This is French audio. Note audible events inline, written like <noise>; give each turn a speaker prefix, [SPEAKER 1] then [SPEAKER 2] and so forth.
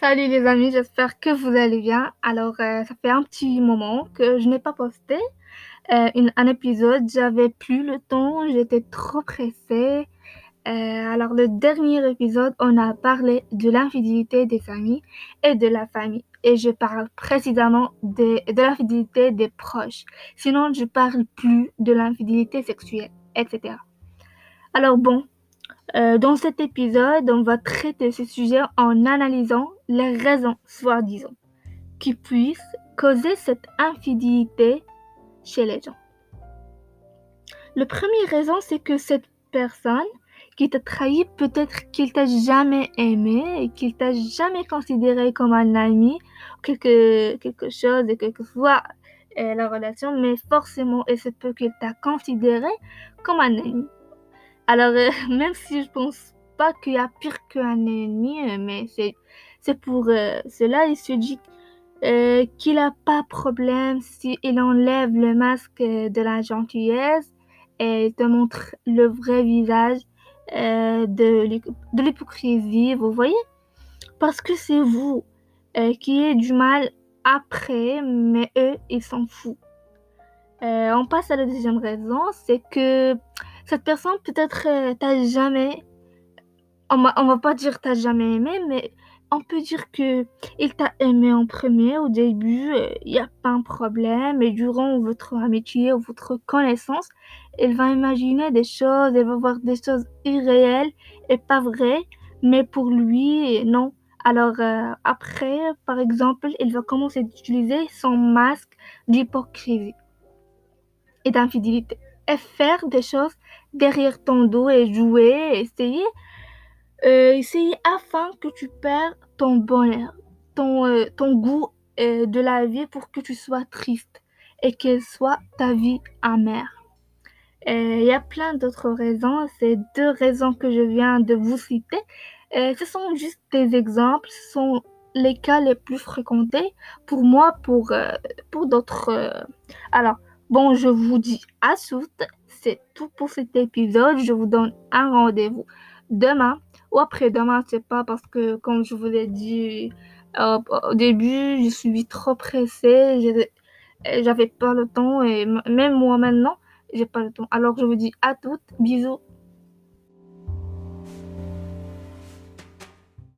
[SPEAKER 1] Salut les amis, j'espère que vous allez bien. Alors, euh, ça fait un petit moment que je n'ai pas posté euh, un épisode. J'avais plus le temps, j'étais trop pressée. Euh, alors, le dernier épisode, on a parlé de l'infidélité des amis et de la famille. Et je parle précisément de, de l'infidélité des proches. Sinon, je parle plus de l'infidélité sexuelle, etc. Alors bon, euh, dans cet épisode, on va traiter ce sujet en analysant les raisons, soi-disant, qui puissent causer cette infidélité chez les gens. La première raison, c'est que cette personne qui t'a trahi, peut-être qu'il t'a jamais aimé et qu'il t'a jamais considéré comme un ami, quelque, quelque chose et quelquefois euh, la relation, mais forcément, il se peut qu'il t'a considéré comme un ami. Alors, euh, <laughs> même si je pense pas qu'il y a pire qu'un ennemi, euh, mais c'est, pour euh, cela, il se dit qu'il n'a pas problème s'il enlève le masque de la gentillesse et te montre le vrai visage de, l'hyp- de l'hypocrisie, vous voyez? Parce que c'est vous qui avez du mal après, mais eux, ils s'en foutent. On passe à la deuxième raison, c'est que cette personne peut-être euh, t'a jamais, on va, va pas dire t'as jamais aimé, mais on peut dire que il t'a aimé en premier au début, il n'y a pas un problème, et durant votre amitié ou votre connaissance, il va imaginer des choses, il va voir des choses irréelles et pas vraies, mais pour lui, non. Alors euh, après, par exemple, il va commencer d'utiliser son masque d'hypocrisie et d'infidélité faire des choses derrière ton dos et jouer, essayer, euh, essayer afin que tu perds ton bonheur, ton, euh, ton goût euh, de la vie pour que tu sois triste et qu'elle soit ta vie amère. Il y a plein d'autres raisons, ces deux raisons que je viens de vous citer, ce sont juste des exemples, ce sont les cas les plus fréquentés pour moi, pour, pour d'autres. Alors, Bon, je vous dis à toutes, c'est tout pour cet épisode. Je vous donne un rendez-vous demain ou après-demain, sais pas, parce que comme je vous l'ai dit euh, au début, je suis trop pressée, j'avais pas le temps et même moi maintenant, j'ai pas le temps. Alors je vous dis à toutes, bisous.